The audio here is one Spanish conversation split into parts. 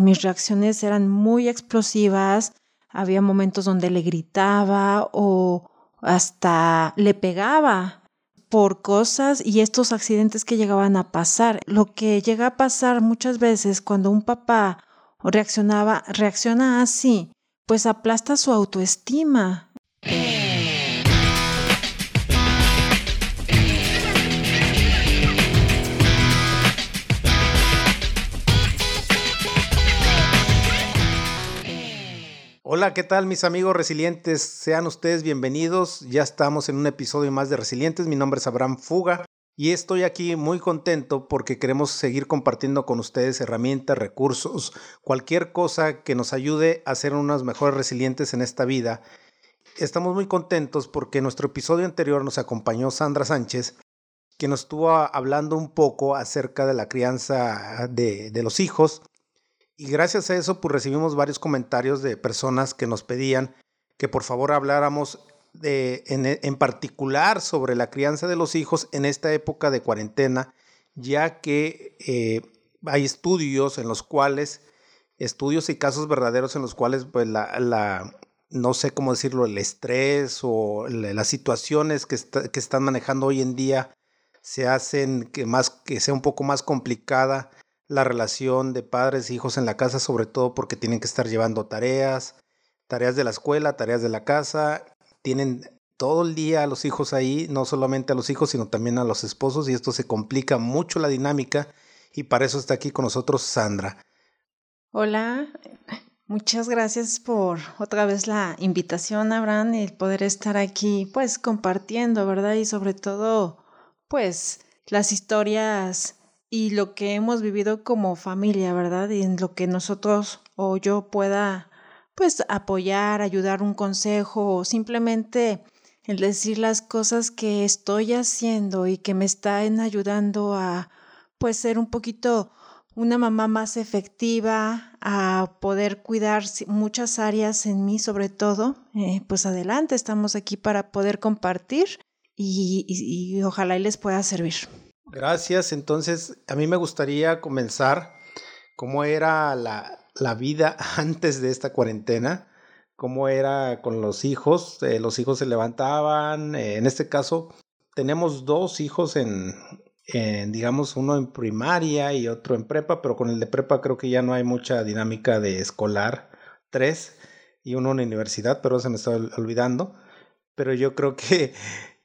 Mis reacciones eran muy explosivas, había momentos donde le gritaba o hasta le pegaba por cosas y estos accidentes que llegaban a pasar. Lo que llega a pasar muchas veces cuando un papá reaccionaba, reacciona así, pues aplasta su autoestima. Hola, ¿qué tal mis amigos resilientes? Sean ustedes bienvenidos. Ya estamos en un episodio más de Resilientes. Mi nombre es Abraham Fuga y estoy aquí muy contento porque queremos seguir compartiendo con ustedes herramientas, recursos, cualquier cosa que nos ayude a ser unos mejores resilientes en esta vida. Estamos muy contentos porque en nuestro episodio anterior nos acompañó Sandra Sánchez, que nos estuvo hablando un poco acerca de la crianza de, de los hijos y gracias a eso, pues recibimos varios comentarios de personas que nos pedían que por favor habláramos de, en, particular sobre la crianza de los hijos en esta época de cuarentena, ya que eh, hay estudios en los cuales, estudios y casos verdaderos en los cuales pues, la, no sé cómo decirlo, el estrés o las situaciones que, que están manejando hoy en día se hacen que, más, que sea un poco más complicada la relación de padres e hijos en la casa, sobre todo porque tienen que estar llevando tareas, tareas de la escuela, tareas de la casa, tienen todo el día a los hijos ahí, no solamente a los hijos, sino también a los esposos, y esto se complica mucho la dinámica, y para eso está aquí con nosotros Sandra. Hola, muchas gracias por otra vez la invitación, Abraham, el poder estar aquí, pues compartiendo, ¿verdad? Y sobre todo, pues las historias y lo que hemos vivido como familia, ¿verdad? Y en lo que nosotros o yo pueda, pues, apoyar, ayudar un consejo o simplemente el decir las cosas que estoy haciendo y que me están ayudando a, pues, ser un poquito una mamá más efectiva, a poder cuidar muchas áreas en mí sobre todo, eh, pues adelante, estamos aquí para poder compartir y, y ojalá y les pueda servir. Gracias. Entonces, a mí me gustaría comenzar cómo era la, la vida antes de esta cuarentena, cómo era con los hijos. Eh, los hijos se levantaban. Eh, en este caso, tenemos dos hijos en, en, digamos, uno en primaria y otro en prepa, pero con el de prepa creo que ya no hay mucha dinámica de escolar. Tres y uno en universidad, pero se me está olvidando. Pero yo creo que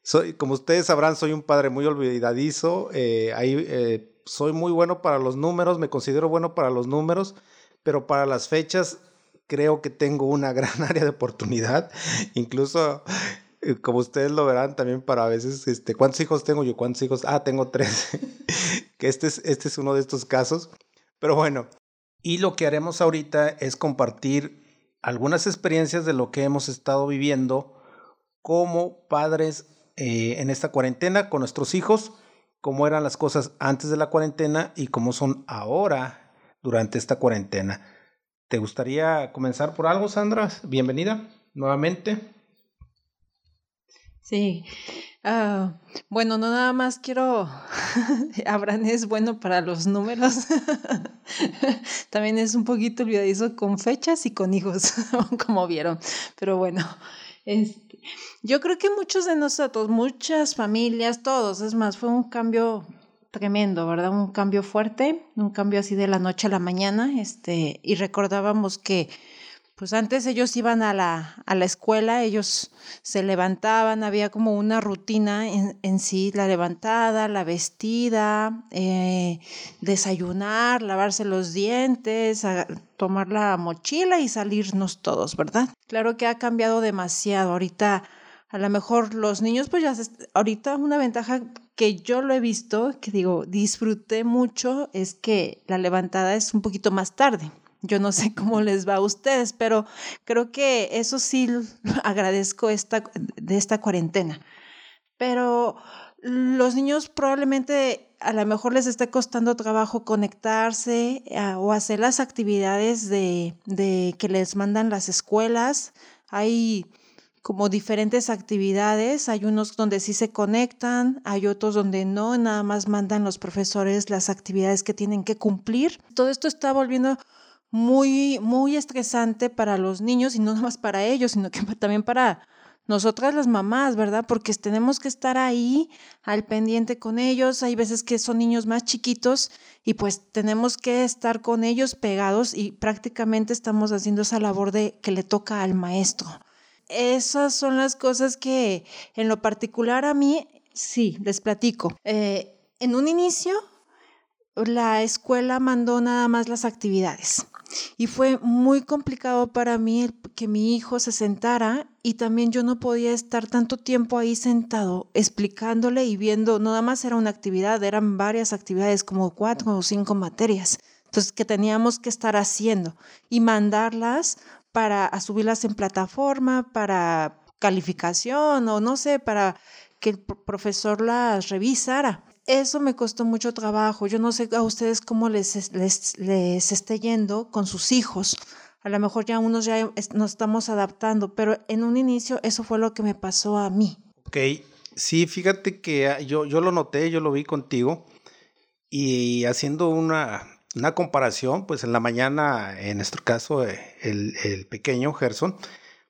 soy, como ustedes sabrán, soy un padre muy olvidadizo. Eh, ahí, eh, soy muy bueno para los números, me considero bueno para los números, pero para las fechas creo que tengo una gran área de oportunidad. Incluso, eh, como ustedes lo verán, también para a veces, este, ¿cuántos hijos tengo yo? ¿Cuántos hijos? Ah, tengo tres. que este es, este es uno de estos casos. Pero bueno, y lo que haremos ahorita es compartir algunas experiencias de lo que hemos estado viviendo como padres eh, en esta cuarentena con nuestros hijos, cómo eran las cosas antes de la cuarentena y cómo son ahora durante esta cuarentena. ¿Te gustaría comenzar por algo, Sandra? Bienvenida nuevamente. Sí. Ah, bueno, no nada más quiero. Abraham es bueno para los números. También es un poquito olvidadizo con fechas y con hijos, como vieron. Pero bueno, yo creo que muchos de nosotros, muchas familias, todos, es más, fue un cambio tremendo, ¿verdad? Un cambio fuerte, un cambio así de la noche a la mañana, este, y recordábamos que pues antes ellos iban a la, a la escuela, ellos se levantaban, había como una rutina en, en sí, la levantada, la vestida, eh, desayunar, lavarse los dientes, tomar la mochila y salirnos todos, ¿verdad? Claro que ha cambiado demasiado. Ahorita, a lo mejor los niños, pues ya, ahorita una ventaja que yo lo he visto, que digo, disfruté mucho, es que la levantada es un poquito más tarde. Yo no sé cómo les va a ustedes, pero creo que eso sí agradezco esta, de esta cuarentena. Pero los niños probablemente a lo mejor les esté costando trabajo conectarse ah, o hacer las actividades de, de que les mandan las escuelas. Hay como diferentes actividades, hay unos donde sí se conectan, hay otros donde no, nada más mandan los profesores las actividades que tienen que cumplir. Todo esto está volviendo muy, muy estresante para los niños y no nada más para ellos, sino que también para nosotras las mamás, ¿verdad? Porque tenemos que estar ahí al pendiente con ellos. Hay veces que son niños más chiquitos y pues tenemos que estar con ellos pegados y prácticamente estamos haciendo esa labor de que le toca al maestro. Esas son las cosas que en lo particular a mí, sí, les platico. Eh, en un inicio, la escuela mandó nada más las actividades. Y fue muy complicado para mí que mi hijo se sentara y también yo no podía estar tanto tiempo ahí sentado explicándole y viendo, nada más era una actividad, eran varias actividades, como cuatro o cinco materias. Entonces, que teníamos que estar haciendo y mandarlas para subirlas en plataforma, para calificación o no sé, para que el profesor las revisara eso me costó mucho trabajo. Yo no sé a ustedes cómo les, les, les esté yendo con sus hijos. A lo mejor ya unos ya nos estamos adaptando, pero en un inicio eso fue lo que me pasó a mí. Ok, sí, fíjate que ah, yo, yo lo noté, yo lo vi contigo y haciendo una, una comparación, pues en la mañana, en nuestro caso, eh, el, el pequeño Gerson,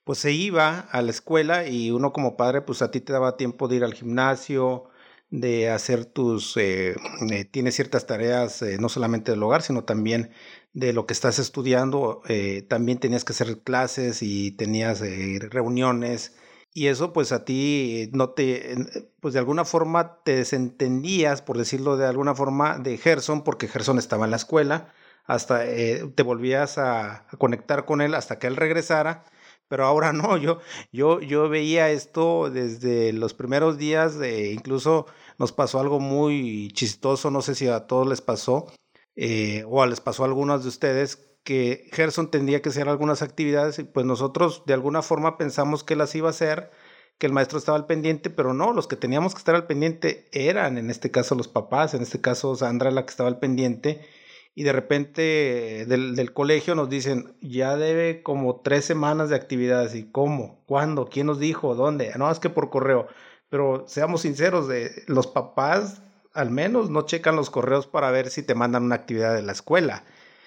pues se iba a la escuela y uno como padre, pues a ti te daba tiempo de ir al gimnasio, de hacer tus, eh, eh, tienes ciertas tareas eh, no solamente del hogar, sino también de lo que estás estudiando, también tenías que hacer clases y tenías reuniones y eso pues a ti no te, pues de alguna forma te desentendías, por decirlo de alguna forma, de Gerson, porque Gerson estaba en la escuela, hasta te volvías a, a conectar con él hasta que él regresara pero ahora no, yo, yo, yo veía esto desde los primeros días, de, incluso nos pasó algo muy chistoso, no sé si a todos les pasó, eh, o les pasó a algunos de ustedes, que Gerson tendría que hacer algunas actividades y pues nosotros de alguna forma pensamos que las iba a hacer, que el maestro estaba al pendiente, pero no, los que teníamos que estar al pendiente eran en este caso los papás, en este caso Sandra la que estaba al pendiente y de repente del, del, colegio nos dicen, ya debe como tres semanas de actividades. ¿Y cómo? ¿Cuándo? ¿Quién nos dijo? ¿Dónde? No, es que por correo. Pero seamos sinceros, los papás al menos no checan los correos para ver si te mandan una actividad de la escuela.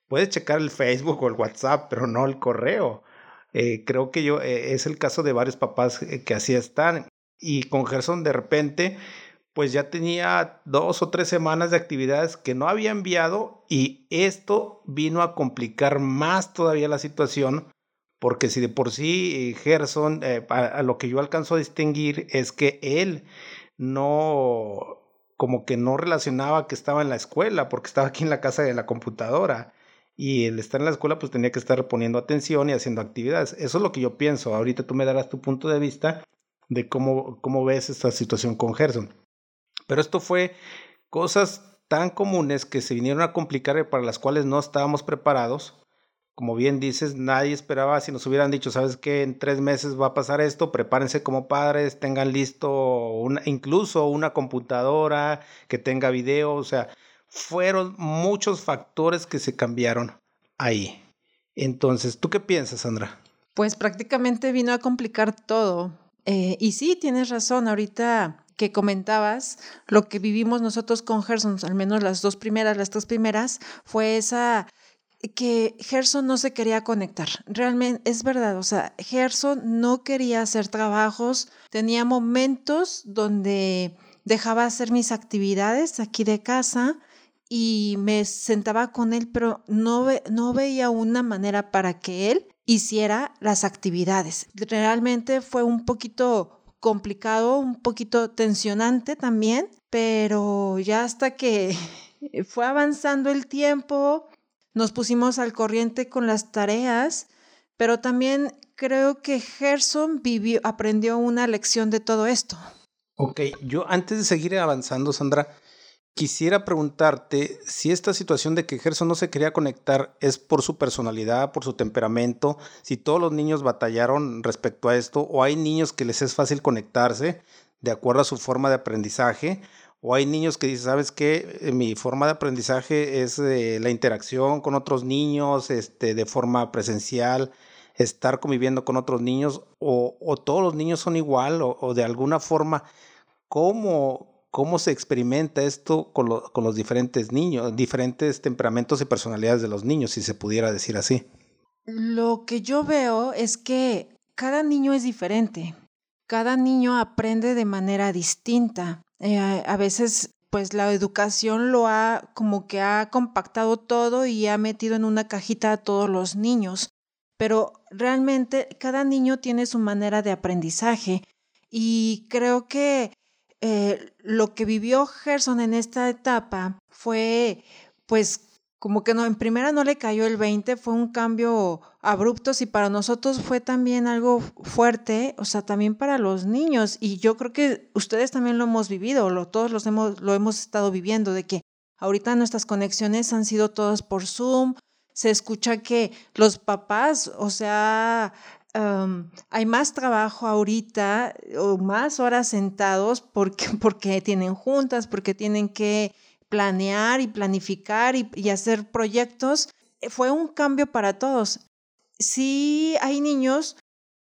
Puedes checar el Facebook o el WhatsApp, pero no el correo. Eh, creo que yo, eh, es el caso de varios papás eh, que así están. Y con Gerson de repente pues ya tenía dos o tres semanas de actividades que no había enviado y esto vino a complicar más todavía la situación porque si de por sí eh, Gerson, eh, a, lo que yo alcanzo a distinguir es que él no, como que no relacionaba que estaba en la escuela porque estaba aquí en la casa de la computadora y el estar en la escuela pues tenía que estar poniendo atención y haciendo actividades. Eso es lo que yo pienso. Ahorita tú me darás tu punto de vista de cómo, cómo ves esta situación con Gerson. Pero esto fue cosas tan comunes que se vinieron a complicar y para las cuales no estábamos preparados. Como bien dices, nadie esperaba si nos hubieran dicho, sabes que en tres meses va a pasar esto, prepárense como padres, tengan listo una, incluso una computadora que tenga video, o sea, fueron muchos factores que se cambiaron ahí. Entonces, ¿tú qué piensas, Sandra? Pues prácticamente vino a complicar todo. Eh, y sí, tienes razón, ahorita que comentabas, lo que vivimos nosotros con Gerson, al menos las dos primeras, las tres primeras, fue esa que Gerson no se quería conectar. Realmente es verdad, o sea, Gerson no quería hacer trabajos, tenía momentos donde dejaba hacer mis actividades aquí de casa y me sentaba con él, pero no, no veía una manera para que él hiciera las actividades. Realmente fue un poquito complicado, un poquito tensionante también, pero ya hasta que fue avanzando el tiempo, nos pusimos al corriente con las tareas, pero también creo que Gerson vivió, aprendió una lección de todo esto. Ok, yo antes de seguir avanzando, Sandra, Quisiera preguntarte si esta situación de que Gerson no se quería conectar es por su personalidad, por su temperamento, si todos los niños batallaron respecto a esto, o hay niños que les es fácil conectarse de acuerdo a su forma de aprendizaje, o hay niños que dicen, ¿sabes qué? Eh, mi forma de aprendizaje es eh, la interacción con otros niños, este, de forma presencial, estar conviviendo con otros niños, o, todos los niños son igual, o, o de alguna forma, ¿cómo, cómo se experimenta esto con, con los diferentes niños, diferentes temperamentos y personalidades de los niños, si se pudiera decir así. Lo que yo veo es que cada niño es diferente, cada niño aprende de manera distinta. Eh, a veces pues la educación lo ha como que ha compactado todo y ha metido en una cajita a todos los niños, pero realmente cada niño tiene su manera de aprendizaje y creo que eh, lo que vivió Gerson en esta etapa fue pues como que no, en primera no le cayó el 20, fue un cambio abrupto, y para nosotros fue también algo fuerte, o sea, también para los niños, y yo creo que ustedes también lo hemos vivido, todos los hemos, lo hemos estado viviendo, de que ahorita nuestras conexiones han sido todas por Zoom, se escucha que los papás, o sea, hay más trabajo ahorita o más horas sentados porque, porque tienen juntas, porque tienen que planear y planificar y, hacer proyectos, eh, fue un cambio para todos. Sí hay niños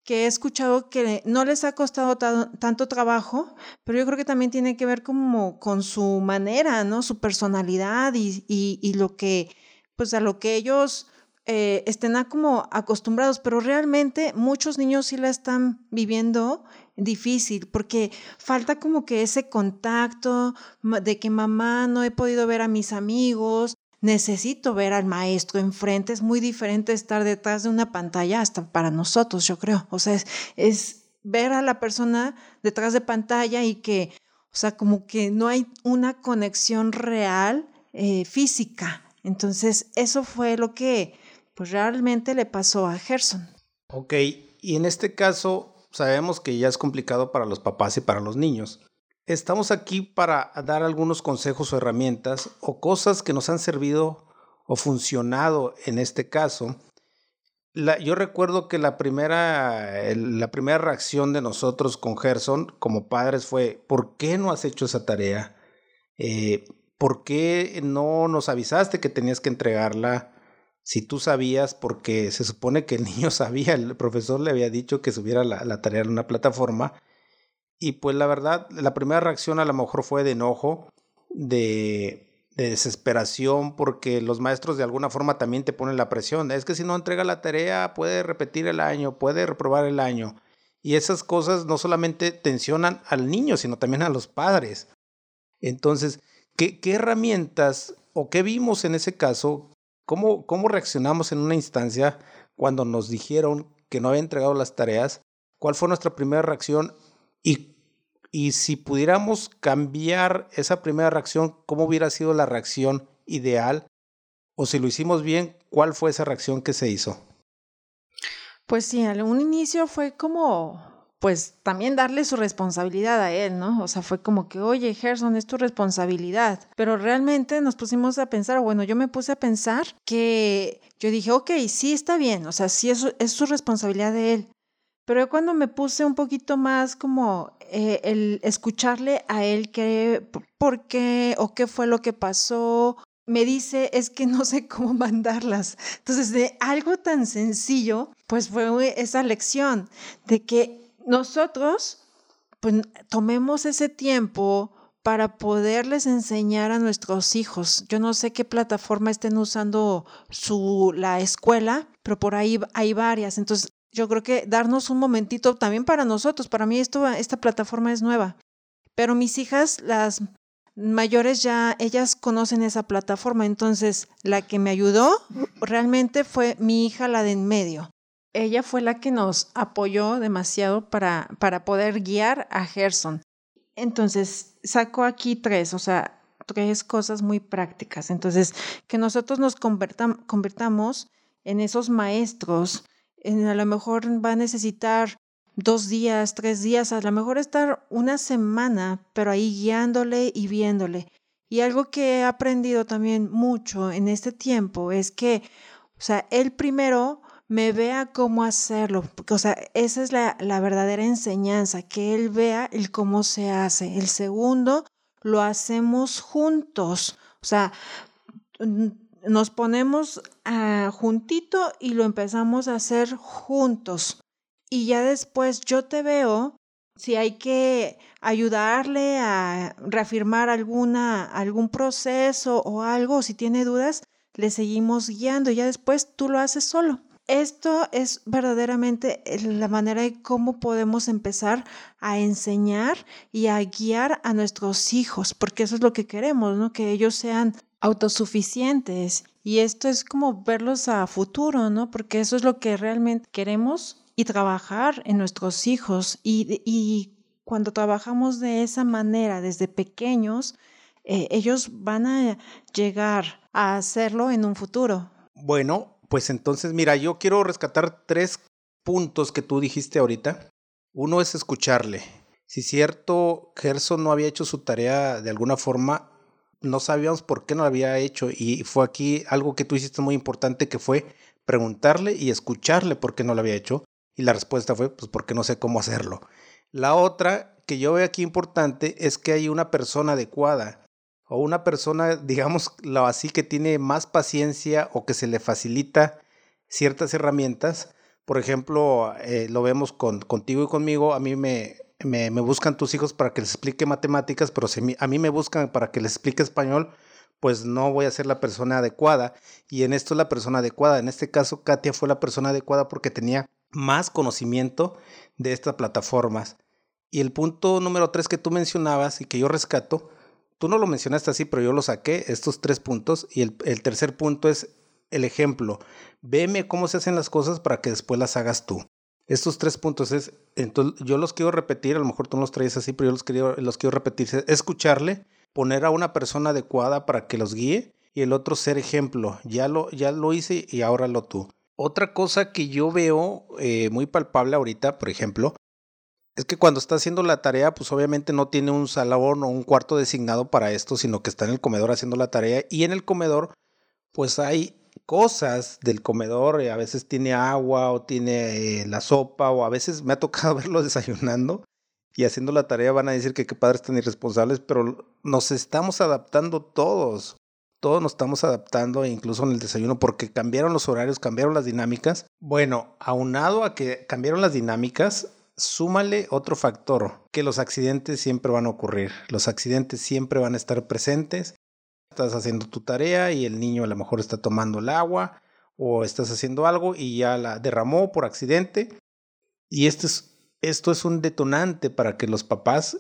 que he escuchado que no les ha costado tanto trabajo, pero yo creo que también tiene que ver como con su manera, ¿no? Su personalidad y, lo que, pues a lo que ellos eh, estén acostumbrados, pero realmente muchos niños sí la están viviendo difícil porque falta como que ese contacto de que mamá no he podido ver a mis amigos, necesito ver al maestro enfrente, es muy diferente estar detrás de una pantalla hasta para nosotros, yo creo. O sea, es, ver a la persona detrás de pantalla y que, o sea, como que no hay una conexión real eh, física. Entonces, eso fue lo que pues realmente le pasó a Gerson. Ok, y en este caso, sabemos que ya es complicado para los papás y para los niños. Estamos aquí para dar algunos consejos o herramientas o cosas que nos han servido o funcionado en este caso. yo recuerdo que la primera, la primera reacción de nosotros con Gerson como padres fue, ¿por qué no has hecho esa tarea? Eh, ¿Por qué no nos avisaste que tenías que entregarla? Si tú sabías, porque se supone que el niño sabía, el profesor le había dicho que subiera la, tarea en una plataforma, y pues la verdad, la primera reacción a lo mejor fue de enojo, de, desesperación, porque los maestros de alguna forma también te ponen la presión, es que si no entrega la tarea puede repetir el año, puede reprobar el año, y esas cosas no solamente tensionan al niño, sino también a los padres. Entonces, ¿qué, qué herramientas o qué vimos en ese caso ¿Cómo, ¿Cómo reaccionamos en una instancia cuando nos dijeron que no había entregado las tareas? ¿Cuál fue nuestra primera reacción? Y, y si pudiéramos cambiar esa primera reacción, ¿cómo hubiera sido la reacción ideal? O si lo hicimos bien, ¿cuál fue esa reacción que se hizo? Pues sí, un inicio fue como pues también darle su responsabilidad a él, ¿no? O sea, fue como que, oye, Gerson, es tu responsabilidad. Pero realmente nos pusimos a pensar, bueno, yo me puse a pensar que yo dije, ok, sí está bien, o sea, sí es, es su responsabilidad de él. Pero cuando me puse un poquito más como eh, el escucharle a él qué, por qué o qué fue lo que pasó, me dice es que no sé cómo mandarlas. Entonces, de algo tan sencillo, pues fue esa lección de que nosotros pues, tomemos ese tiempo para poderles enseñar a nuestros hijos. Yo no sé qué plataforma estén usando su, la escuela, pero por ahí hay varias. Entonces, yo creo que darnos un momentito también para nosotros. Para mí esto, esta plataforma es nueva. Pero mis hijas, las mayores ya, ellas conocen esa plataforma. Entonces, la que me ayudó realmente fue mi hija, la de en medio ella fue la que nos apoyó demasiado para, para poder guiar a Gerson. Entonces, saco aquí tres, o sea, tres cosas muy prácticas. Entonces, que nosotros nos convertamos en esos maestros, en, a lo mejor va a necesitar dos días, tres días, a lo mejor estar una semana, pero ahí guiándole y viéndole. Y algo que he aprendido también mucho en este tiempo es que, o sea, él primero me vea cómo hacerlo. O sea, esa es la, la verdadera enseñanza, que él vea el cómo se hace. El segundo, lo hacemos juntos. O sea, nos ponemos uh, juntito y lo empezamos a hacer juntos. Y ya después yo te veo Si hay que ayudarle a reafirmar alguna, algún proceso o algo, si tiene dudas, le seguimos guiando ya después tú lo haces solo. Esto es verdaderamente la manera de cómo podemos empezar a enseñar y a guiar a nuestros hijos, porque eso es lo que queremos, ¿no? Que ellos sean autosuficientes. Y esto es como verlos a futuro, ¿no? Porque eso es lo que realmente queremos y trabajar en nuestros hijos. Y, y cuando trabajamos de esa manera desde pequeños, eh, ellos van a llegar a hacerlo en un futuro. Bueno, pues entonces, mira, yo quiero rescatar tres puntos que tú dijiste ahorita. Uno es escucharle. Si cierto, Gerson no había hecho su tarea de alguna forma, no sabíamos por qué no lo había hecho y fue aquí algo que tú hiciste muy importante que fue preguntarle y escucharle por qué no lo había hecho y la respuesta fue pues porque no sé cómo hacerlo. La otra que yo veo aquí importante es que hay una persona adecuada o una persona, digamos, así que tiene más paciencia o que se le facilita ciertas herramientas. Por ejemplo, eh, lo vemos con, contigo y conmigo, a mí me, me, buscan tus hijos para que les explique matemáticas, pero si a mí me buscan para que les explique español, pues no voy a ser la persona adecuada. Y en esto es la persona adecuada. En este caso, Katia fue la persona adecuada porque tenía más conocimiento de estas plataformas. Y el punto número tres que tú mencionabas y que yo rescato, tú no lo mencionaste así, pero yo lo saqué, estos tres puntos. Y el, tercer punto es el ejemplo. Veme cómo se hacen las cosas para que después las hagas tú. Estos tres puntos es, entonces yo los quiero repetir, a lo mejor tú no los traes así, pero yo los quiero, los quiero repetir. Escucharle, poner a una persona adecuada para que los guíe y el otro ser ejemplo. Ya lo, ya lo hice y ahora lo tú. Otra cosa que yo veo eh, muy palpable ahorita, por ejemplo, es que cuando está haciendo la tarea, pues obviamente no tiene un salón o un cuarto designado para esto, sino que está en el comedor haciendo la tarea y en el comedor pues hay cosas del comedor, eh, a veces tiene agua o tiene eh, la sopa o a veces me ha tocado verlo desayunando y haciendo la tarea van a decir que qué padres tan irresponsables, pero nos estamos adaptando todos. Todos nos estamos adaptando, incluso en el desayuno, porque cambiaron los horarios, cambiaron las dinámicas. Bueno, aunado a que cambiaron las dinámicas, súmale otro factor, que los accidentes siempre van a ocurrir. Los accidentes siempre van a estar presentes estás haciendo tu tarea y el niño a lo mejor está tomando el agua o estás haciendo algo y ya la derramó por accidente. Y esto es, esto es un detonante para que los papás,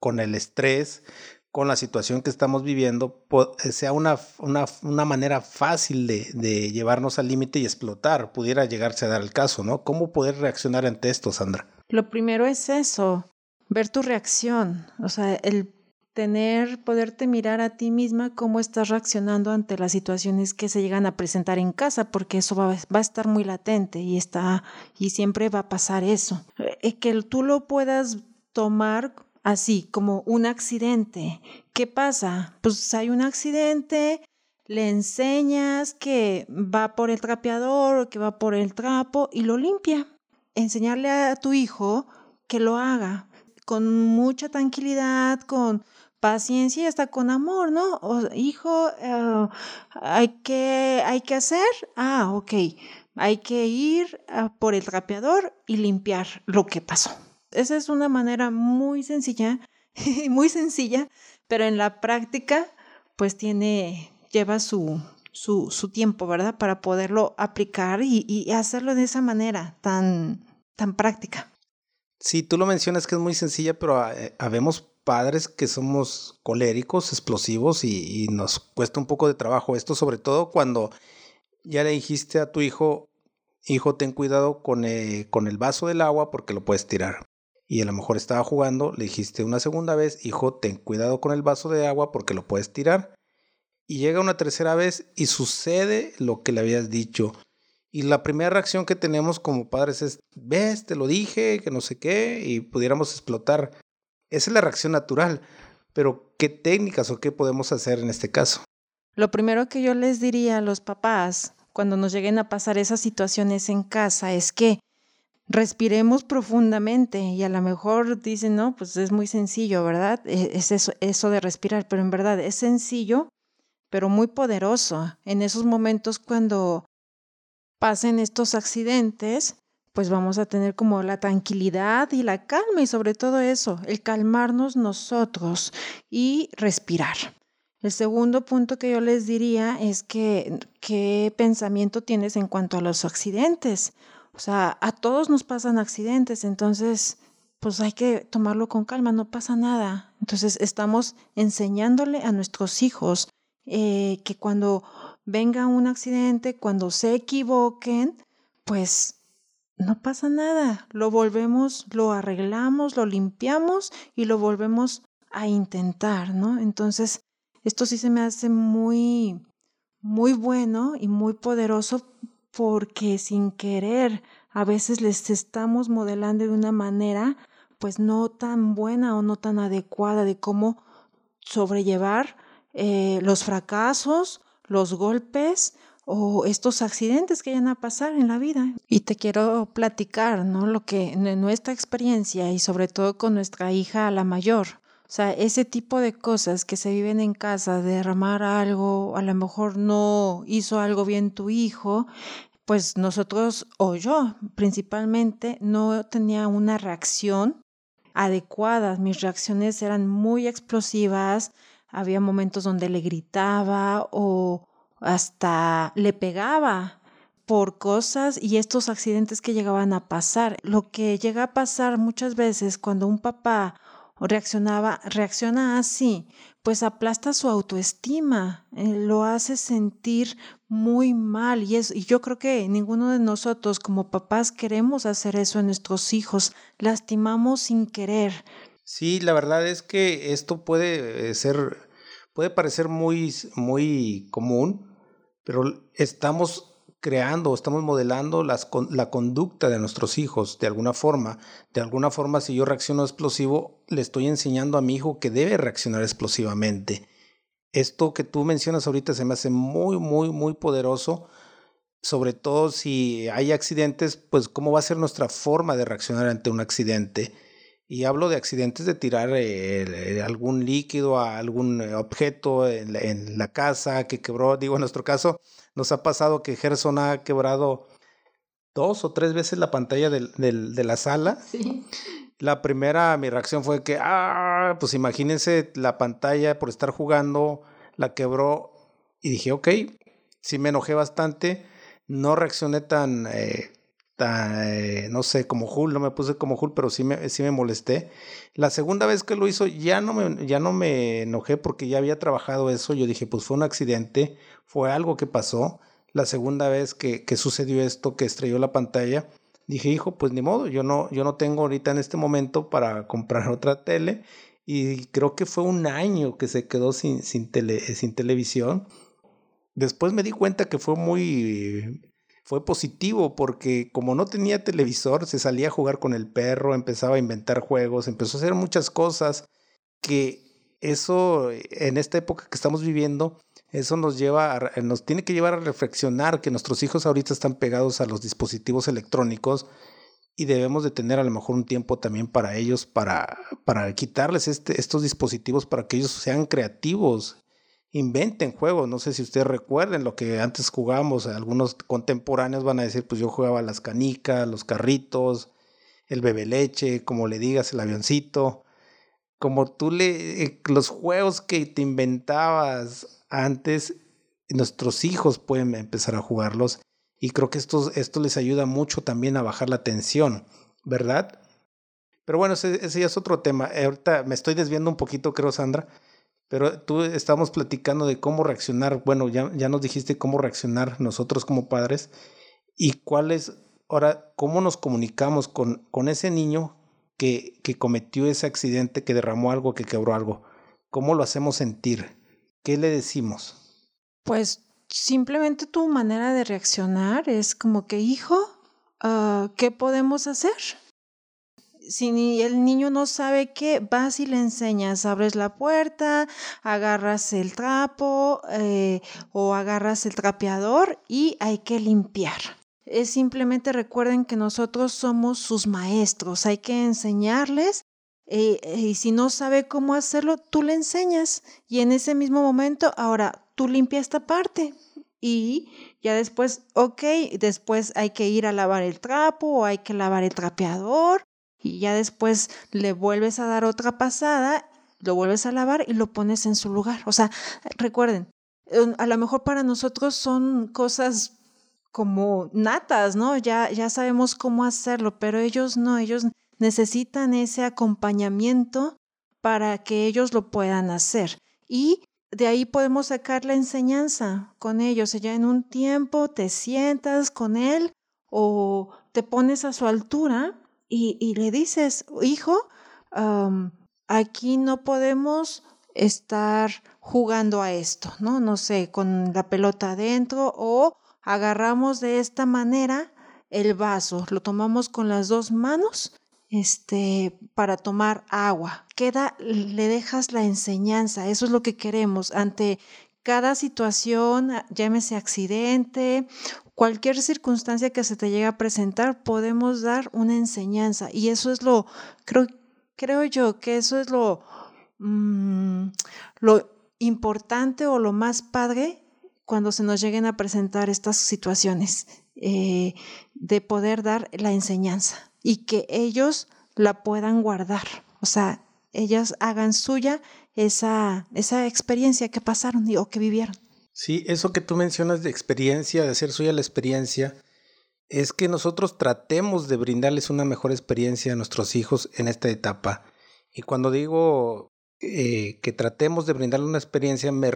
con el estrés, con la situación que estamos viviendo, eh, sea una, una, una manera fácil de, de llevarnos al límite y explotar, pudiera llegarse a dar el caso, ¿no? ¿Cómo poder reaccionar ante esto, Sandra? Lo primero es eso, ver tu reacción, o sea, el tener, poderte mirar a ti misma cómo estás reaccionando ante las situaciones que se llegan a presentar en casa, porque eso va, a estar muy latente y está, y siempre va a pasar eso. Eh, que tú lo puedas tomar así, como un accidente. ¿Qué pasa? Pues hay un accidente, le enseñas que va por el trapeador o que va por el trapo y lo limpia. Enseñarle a tu hijo que lo haga con mucha tranquilidad, con paciencia y hasta con amor, ¿no? Hijo, eh, hay, que, hay que hacer, ah, ok, hay que ir por el trapeador y limpiar lo que pasó. Esa es una manera muy sencilla, muy sencilla, pero en la práctica, pues tiene, lleva su, su, tiempo, ¿verdad? Para poderlo aplicar y hacerlo de esa manera tan, tan práctica. Sí, tú lo mencionas que es muy sencilla, pero eh, habemos padres que somos coléricos, explosivos y, nos cuesta un poco de trabajo esto, sobre todo cuando ya le dijiste a tu hijo, hijo, ten cuidado con, eh, con el vaso del agua porque lo puedes tirar. Y a lo mejor estaba jugando, le dijiste una segunda vez, hijo, ten cuidado con el vaso de agua porque lo puedes tirar. Y llega una tercera vez y sucede lo que le habías dicho. Y la primera reacción que tenemos como padres es, ves, te lo dije, que no sé qué, y pudiéramos explotar. Esa es la reacción natural, pero ¿qué técnicas o qué podemos hacer en este caso? Lo primero que yo les diría a los papás cuando nos lleguen a pasar esas situaciones en casa es que respiremos profundamente y a lo mejor dicen, no, pues es muy sencillo, ¿verdad? E, es eso, eso de respirar, pero en verdad es sencillo, pero muy poderoso. En esos momentos cuando pasen estos accidentes, pues vamos a tener como la tranquilidad y la calma y sobre todo eso, el calmarnos nosotros y respirar. El segundo punto que yo les diría es que qué pensamiento tienes en cuanto a los accidentes. O sea, a todos nos pasan accidentes, entonces pues hay que tomarlo con calma, no pasa nada. Entonces estamos enseñándole a nuestros hijos eh, que cuando venga un accidente, cuando se equivoquen, pues no pasa nada, lo volvemos, lo arreglamos, lo limpiamos y lo volvemos a intentar, ¿no? Entonces, esto sí se me hace muy, muy bueno y muy poderoso porque sin querer a veces les estamos modelando de una manera pues no tan buena o no tan adecuada de cómo sobrellevar eh, los fracasos, los golpes o estos accidentes que vayan a pasar en la vida. Y te quiero platicar, ¿no? Lo que en nuestra experiencia y sobre todo con nuestra hija, la mayor. O sea, ese tipo de cosas que se viven en casa, derramar algo, a lo mejor no hizo algo bien tu hijo, pues nosotros o yo principalmente no tenía una reacción adecuada. Mis reacciones eran muy explosivas, había momentos donde le gritaba o hasta le pegaba por cosas y estos accidentes que llegaban a pasar. Lo que llega a pasar muchas veces cuando un papá reaccionaba, reacciona así, pues aplasta su autoestima, eh, lo hace sentir muy mal y, es, y yo creo que ninguno de nosotros como papás queremos hacer eso en nuestros hijos, lastimamos sin querer. Sí, la verdad es que esto puede eh, ser, puede parecer muy, muy común, pero estamos creando, estamos modelando las, la conducta de nuestros hijos de alguna forma. De alguna forma, si yo reacciono explosivo, le estoy enseñando a mi hijo que debe reaccionar explosivamente. Esto que tú mencionas ahorita se me hace muy, muy, muy poderoso. Sobre todo si hay accidentes, pues cómo va a ser nuestra forma de reaccionar ante un accidente. Y hablo de accidentes de tirar eh, algún líquido a algún eh, objeto en la, casa que quebró. Digo, en nuestro caso, nos ha pasado que Gerson ha quebrado dos o tres veces la pantalla de la sala. Sí. La primera, mi reacción fue que, ah, pues imagínense la pantalla por estar jugando, la quebró y dije, ok, sí me enojé bastante, no reaccioné tan, eh, eh, no sé, como Hulk, no me puse como Hulk, pero sí me, sí me molesté. La segunda vez que lo hizo ya no, me, ya no me enojé porque ya había trabajado eso. Yo dije, pues fue un accidente, fue algo que pasó. La segunda vez que, que sucedió esto, que estrelló la pantalla, dije, hijo, pues ni modo, yo no, yo no tengo ahorita en este momento para comprar otra tele. Y creo que fue un año que se quedó sin, sin, tele, sin televisión. Después me di cuenta que fue muy fue positivo porque como no tenía televisor, se salía a jugar con el perro, empezaba a inventar juegos, empezó a hacer muchas cosas que eso en esta época que estamos viviendo, eso nos lleva a, nos tiene que llevar a reflexionar que nuestros hijos ahorita están pegados a los dispositivos electrónicos y debemos de tener a lo mejor un tiempo también para ellos para para quitarles este, estos dispositivos para que ellos sean creativos inventen juegos. No sé si ustedes recuerden lo que antes jugábamos. Algunos contemporáneos van a decir, pues yo jugaba las canicas, los carritos, el bebe leche, como le digas, el avioncito. Como tú le, eh, los juegos que te inventabas antes, nuestros hijos pueden empezar a jugarlos. Y creo que esto, esto les ayuda mucho también a bajar la tensión, ¿verdad? Pero bueno, ese, ese ya es otro tema. Ahorita me estoy desviando un poquito, creo, Sandra. Pero tú estamos platicando de cómo reaccionar. Bueno, ya, ya nos dijiste cómo reaccionar nosotros como padres. ¿Y cuál es, ahora, cómo nos comunicamos con, con ese niño que, que cometió ese accidente, que derramó algo, que quebró algo? ¿Cómo lo hacemos sentir? ¿Qué le decimos? Pues simplemente tu manera de reaccionar es como que, hijo, uh, ¿qué podemos hacer? Si el niño no sabe qué, vas y le enseñas, abres la puerta, agarras el trapo eh, o agarras el trapeador y hay que limpiar. Es simplemente recuerden que nosotros somos sus maestros, hay que enseñarles eh, y si no sabe cómo hacerlo, tú le enseñas y en ese mismo momento, ahora tú limpia esta parte y ya después, ok, después hay que ir a lavar el trapo o hay que lavar el trapeador y ya después le vuelves a dar otra pasada, lo vuelves a lavar y lo pones en su lugar. O sea, recuerden, a lo mejor para nosotros son cosas como natas, ¿no? Ya, ya sabemos cómo hacerlo, pero ellos no, ellos necesitan ese acompañamiento para que ellos lo puedan hacer. Y de ahí podemos sacar la enseñanza con ellos. Ya en un tiempo te sientas con él o te pones a su altura y, le dices, hijo, aquí no podemos estar jugando a esto, ¿no? No sé, con la pelota adentro o agarramos de esta manera el vaso, lo tomamos con las dos manos este, para tomar agua. Queda, le dejas la enseñanza, eso es lo que queremos ante cada situación, llámese accidente, cualquier circunstancia que se te llegue a presentar, podemos dar una enseñanza y eso es lo, creo, creo yo que eso es lo, mm, lo importante o lo más padre cuando se nos lleguen a presentar estas situaciones, eh, de poder dar la enseñanza y que ellos la puedan guardar. O sea, ellas hagan suya esa, esa experiencia que pasaron o que vivieron. Sí, eso que tú mencionas de experiencia, de hacer suya la experiencia, es que nosotros tratemos de brindarles una mejor experiencia a nuestros hijos en esta etapa. Y cuando digo eh, que tratemos de brindarle una experiencia, me,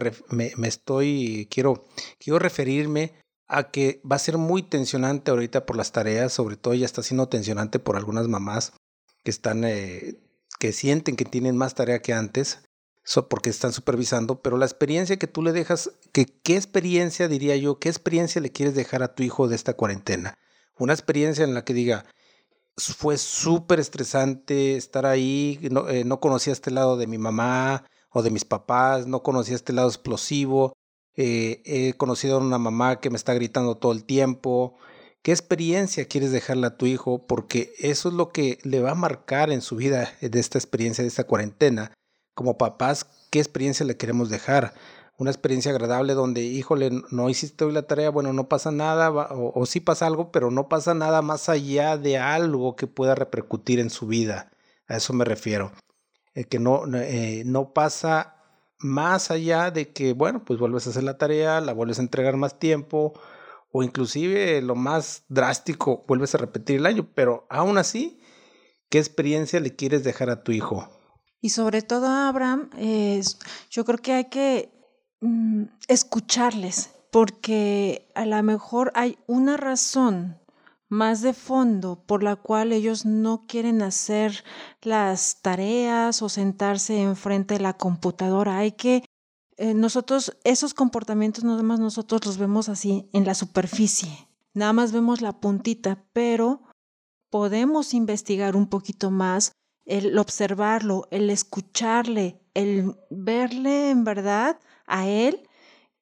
estoy, quiero, quiero referirme a que va a ser muy tensionante ahorita por las tareas, sobre todo ya está siendo tensionante por algunas mamás que están, eh, que sienten que tienen más tarea que antes, porque están supervisando, pero la experiencia que tú le dejas, ¿qué experiencia diría yo, qué experiencia le quieres dejar a tu hijo de esta cuarentena? Una experiencia en la que diga, fue súper estresante estar ahí, no, eh, no conocía este lado de mi mamá o de mis papás, no conocía este lado explosivo, eh, he conocido a una mamá que me está gritando todo el tiempo. ¿Qué experiencia quieres dejarle a tu hijo? Porque eso es lo que le va a marcar en su vida de esta experiencia, de esta cuarentena. Como papás, ¿qué experiencia le queremos dejar? Una experiencia agradable donde, híjole, no hiciste hoy la tarea, bueno, no pasa nada, o, sí pasa algo, pero no pasa nada más allá de algo que pueda repercutir en su vida. A eso me refiero. El que no, eh, no pasa más allá de que, bueno, pues vuelves a hacer la tarea, la vuelves a entregar más tiempo, o inclusive lo más drástico, vuelves a repetir el año, pero aún así, ¿qué experiencia le quieres dejar a tu hijo? Y sobre todo a Abraham, yo creo que hay que mm, escucharles, porque a lo mejor hay una razón más de fondo por la cual ellos no quieren hacer las tareas o sentarse enfrente de la computadora. Hay que eh, nosotros esos comportamientos nada más nosotros los vemos así en la superficie. Nada más vemos la puntita, pero podemos investigar un poquito más, el observarlo, el escucharle, el verle en verdad a él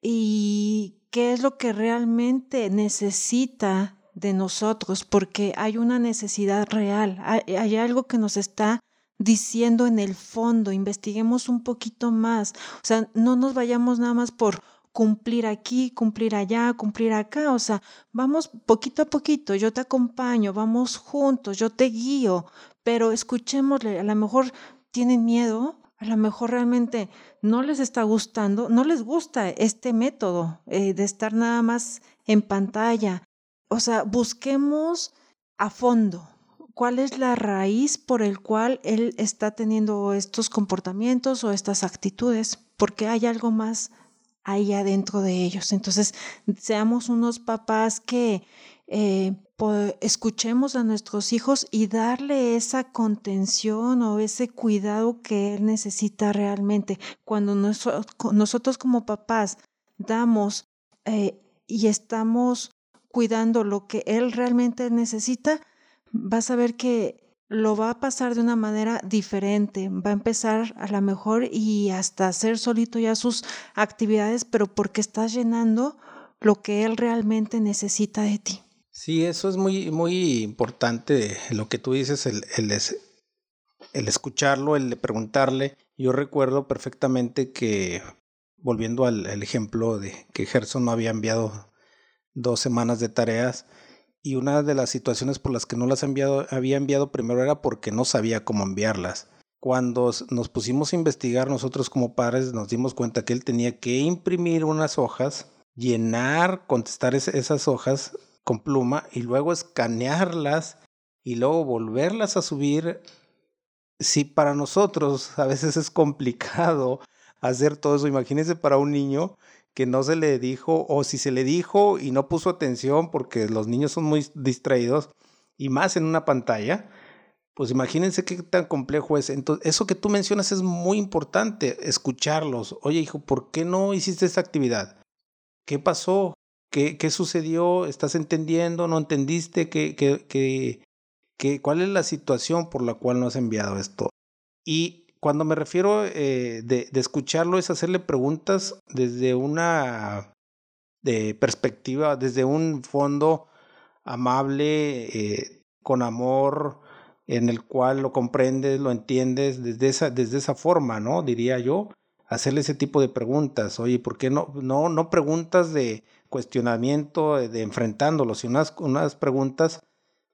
y qué es lo que realmente necesita de nosotros porque hay una necesidad real, hay, algo que nos está diciendo en el fondo, investiguemos un poquito más, o sea, no nos vayamos nada más por cumplir aquí, cumplir allá, cumplir acá, o sea, vamos poquito a poquito, yo te acompaño, vamos juntos, yo te guío, pero escuchémosle, a lo mejor tienen miedo, a lo mejor realmente no les está gustando, no les gusta este método eh, de estar nada más en pantalla, o sea, busquemos a fondo cuál es la raíz por el cual él está teniendo estos comportamientos o estas actitudes, porque hay algo más ahí adentro de ellos. Entonces, seamos unos papás que eh, escuchemos a nuestros hijos y darle esa contención o ese cuidado que él necesita realmente. Cuando nosotros como papás damos eh, y estamos cuidando lo que él realmente necesita, vas a ver que lo va a pasar de una manera diferente, va a empezar a lo mejor y hasta hacer solito ya sus actividades, pero porque estás llenando lo que él realmente necesita de ti. Sí, eso es muy, muy importante, lo que tú dices, el, el, el escucharlo, el preguntarle. Yo recuerdo perfectamente que, volviendo al, al ejemplo de que Gerson no había enviado dos semanas de tareas y una de las situaciones por las que no las había enviado primero era porque no sabía cómo enviarlas. Cuando nos pusimos a investigar nosotros como padres nos dimos cuenta que él tenía que imprimir unas hojas, llenar, contestar esas hojas con pluma y luego escanearlas y luego volverlas a subir. Si para nosotros a veces es complicado hacer todo eso, imagínense para un niño que no se le dijo, o si se le dijo y no puso atención porque los niños son muy distraídos, y más en una pantalla, pues imagínense qué tan complejo es. Entonces, eso que tú mencionas es muy importante, escucharlos. Oye, hijo, ¿por qué no hiciste esta actividad? ¿Qué pasó? ¿Qué, qué sucedió? ¿Estás entendiendo? ¿No entendiste? ¿Qué, qué, qué, qué, ¿Cuál es la situación por la cual no has enviado esto? Y cuando me refiero eh, de, escucharlo es hacerle preguntas desde una de perspectiva, desde un fondo amable, eh, con amor, en el cual lo comprendes, lo entiendes, desde esa, desde esa forma, ¿no? Diría yo, hacerle ese tipo de preguntas. Oye, ¿por qué no, no, no preguntas de cuestionamiento, de, de enfrentándolo, sino unas, unas preguntas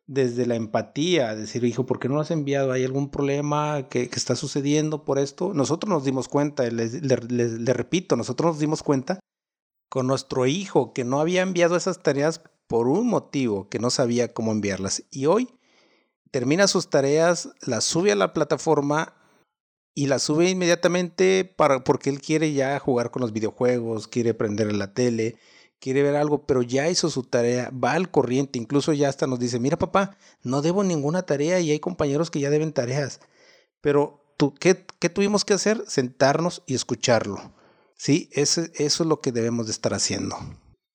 desde la empatía, decir, hijo, ¿por qué no lo has enviado? ¿Hay algún problema que, está sucediendo por esto? Nosotros nos dimos cuenta, le, repito, nosotros nos dimos cuenta con nuestro hijo que no había enviado esas tareas por un motivo, que no sabía cómo enviarlas. Y hoy termina sus tareas, las sube a la plataforma y las sube inmediatamente para, porque él quiere ya jugar con los videojuegos, quiere prender la tele, quiere ver algo, pero ya hizo su tarea, va al corriente, incluso ya hasta nos dice, mira papá, no debo ninguna tarea y hay compañeros que ya deben tareas. Pero tú, ¿qué, qué tuvimos que hacer? Sentarnos y escucharlo. Sí, eso, eso es lo que debemos de estar haciendo.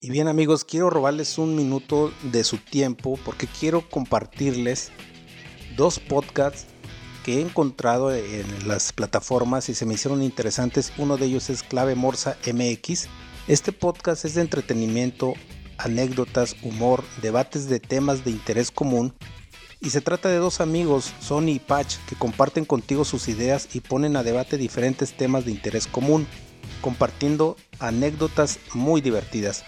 Y bien amigos, quiero robarles un minuto de su tiempo porque quiero compartirles dos podcasts que he encontrado en las plataformas y se me hicieron interesantes. Uno de ellos es Clave Morsa MX este podcast es de entretenimiento, anécdotas, humor, debates de temas de interés común y se trata de dos amigos, Sony y Patch, que comparten contigo sus ideas y ponen a debate diferentes temas de interés común, compartiendo anécdotas muy divertidas.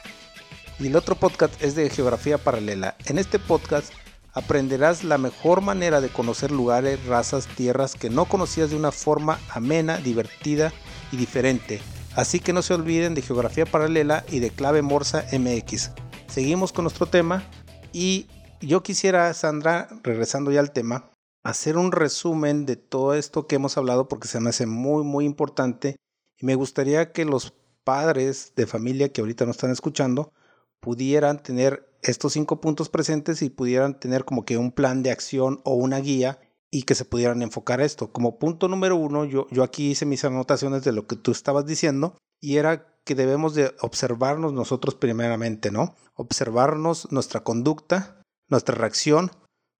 Y el otro podcast es de geografía paralela. En este podcast aprenderás la mejor manera de conocer lugares, razas, tierras que no conocías de una forma amena, divertida y diferente Así que no se olviden de Geografía Paralela y de Clave Morsa MX. Seguimos con nuestro tema y yo quisiera, Sandra, regresando ya al tema, hacer un resumen de todo esto que hemos hablado porque se me hace muy, muy importante y me gustaría que los padres de familia que ahorita nos están escuchando pudieran tener estos cinco puntos presentes y pudieran tener como que un plan de acción o una guía y que se pudieran enfocar esto. Como punto número uno, yo, yo aquí hice mis anotaciones de lo que tú estabas diciendo y era que debemos de observarnos nosotros primeramente, ¿no? Observarnos nuestra conducta, nuestra reacción,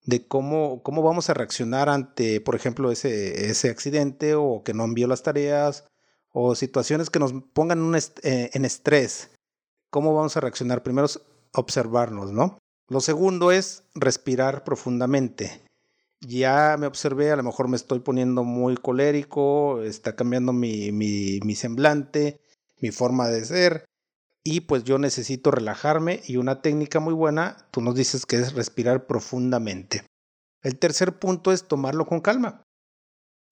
de cómo, cómo vamos a reaccionar ante, por ejemplo, ese, ese accidente o que no envió las tareas o situaciones que nos pongan eh, en estrés. ¿Cómo vamos a reaccionar? Primero observarnos, ¿no? Lo segundo es respirar profundamente ya me observé, a lo mejor me estoy poniendo muy colérico, está cambiando mi, mi, semblante, mi forma de ser, y pues yo necesito relajarme y una técnica muy buena, tú nos dices que es respirar profundamente. El tercer punto es tomarlo con calma,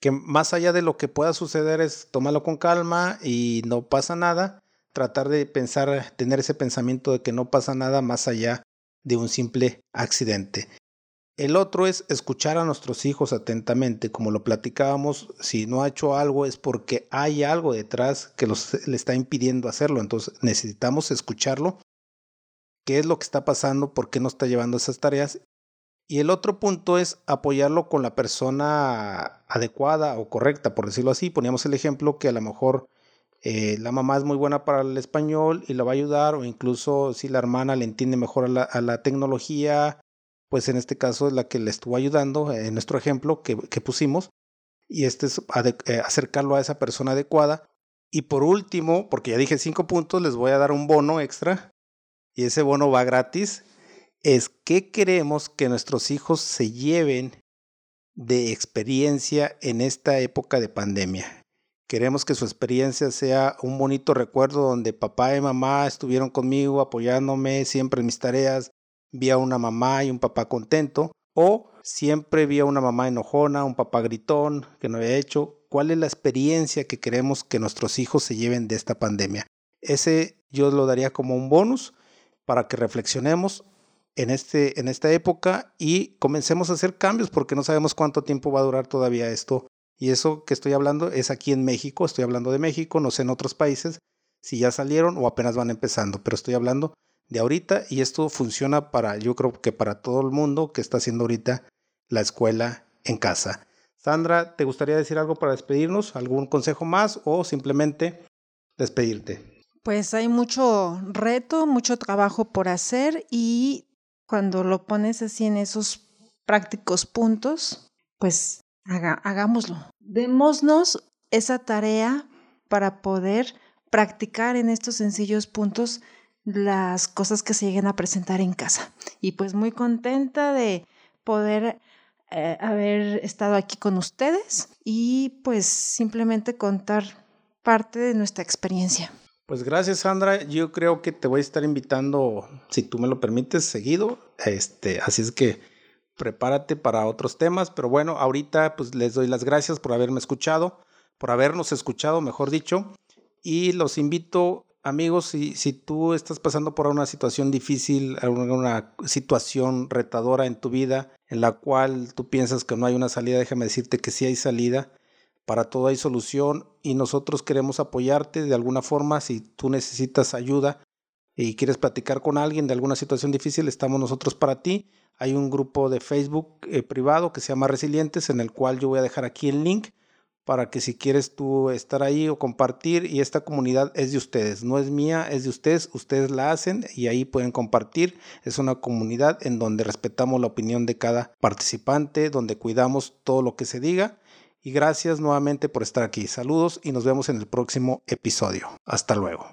que más allá de lo que pueda suceder es tomarlo con calma y no pasa nada, tratar de pensar, tener ese pensamiento de que no pasa nada más allá de un simple accidente. El otro es escuchar a nuestros hijos atentamente, como lo platicábamos, si no ha hecho algo es porque hay algo detrás que le está impidiendo hacerlo, entonces necesitamos escucharlo, qué es lo que está pasando, por qué no está llevando esas tareas. Y el otro punto es apoyarlo con la persona adecuada o correcta, por decirlo así. Poníamos el ejemplo que a lo mejor eh, la mamá es muy buena para el español y la va a ayudar, o incluso si la hermana le entiende mejor a la tecnología, pues en este caso es la que le estuvo ayudando en nuestro ejemplo que, pusimos, y este es eh, acercarlo a esa persona adecuada. Y por último, porque ya dije cinco puntos, les voy a dar un bono extra, y ese bono va gratis, es que queremos que nuestros hijos se lleven de experiencia en esta época de pandemia. Queremos que su experiencia sea un bonito recuerdo donde papá y mamá estuvieron conmigo apoyándome siempre en mis tareas, vi a una mamá y un papá contento, o siempre vi a una mamá enojona, un papá gritón que no había hecho. ¿Cuál es la experiencia que queremos que nuestros hijos se lleven de esta pandemia? Ese yo lo daría como un bonus para que reflexionemos en, este, en esta época y comencemos a hacer cambios porque no sabemos cuánto tiempo va a durar todavía esto y eso que estoy hablando es aquí en México, estoy hablando de México, no sé en otros países si ya salieron o apenas van empezando, pero estoy hablando de ahorita y esto funciona para, yo creo que para todo el mundo que está haciendo ahorita la escuela en casa. Sandra, ¿te gustaría decir algo para despedirnos? ¿Algún consejo más o simplemente despedirte? Pues hay mucho reto, mucho trabajo por hacer y cuando lo pones así en esos prácticos puntos, pues hagámoslo. Démosnos esa tarea para poder practicar en estos sencillos puntos las cosas que se lleguen a presentar en casa. Y pues muy contenta de poder eh, haber estado aquí con ustedes y pues simplemente contar parte de nuestra experiencia. Pues gracias Sandra, yo creo que te voy a estar invitando, si tú me lo permites, seguido. Este, así es que prepárate para otros temas, pero bueno, ahorita pues les doy las gracias por haberme escuchado, por habernos escuchado, mejor dicho, y los invito, amigos, si, tú estás pasando por una situación difícil, una situación retadora en tu vida, en la cual tú piensas que no hay una salida, déjame decirte que sí hay salida, para todo hay solución y nosotros queremos apoyarte de alguna forma. Si tú necesitas ayuda y quieres platicar con alguien de alguna situación difícil, estamos nosotros para ti. Hay un grupo de Facebook eh, privado que se llama Resilientes, en el cual yo voy a dejar aquí el link para que si quieres tú estar ahí o compartir, y esta comunidad es de ustedes, no es mía, es de ustedes, ustedes la hacen y ahí pueden compartir. Es una comunidad en donde respetamos la opinión de cada participante, donde cuidamos todo lo que se diga. Y gracias nuevamente por estar aquí. Saludos y nos vemos en el próximo episodio. Hasta luego.